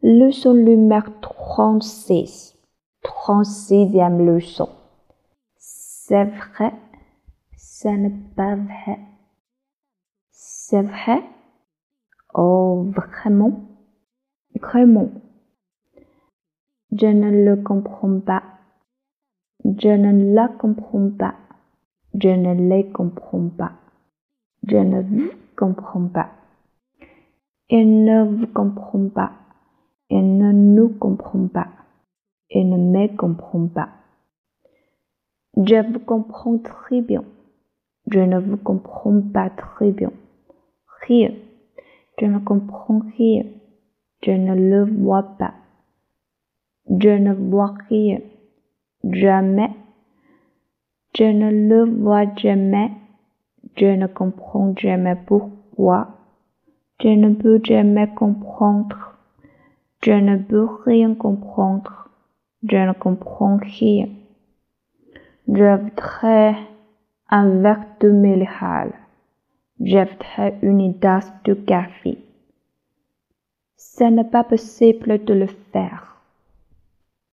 Leçon numéro 36. 36e leçon. C'est vrai, ça n'est pas vrai. C'est vrai? Oh, vraiment? Vraiment. Je ne le comprends pas. Je ne la comprends pas. Je ne les comprends pas. Je ne vous comprends pas. Il ne vous comprend pas. Il ne nous comprend pas. Il ne me comprend pas. Je vous comprends très bien. Je ne vous comprends pas très bien. Rien. Je ne comprends rien. Je ne le vois pas. Je ne vois rien. Jamais. Je ne le vois jamais. Je ne comprends jamais pourquoi. Je ne peux jamais comprendre. Je ne peux rien comprendre. Je ne comprends rien. Je voudrais un verre de minéral. Je voudrais une tasse de café. Ce n'est pas possible de le faire.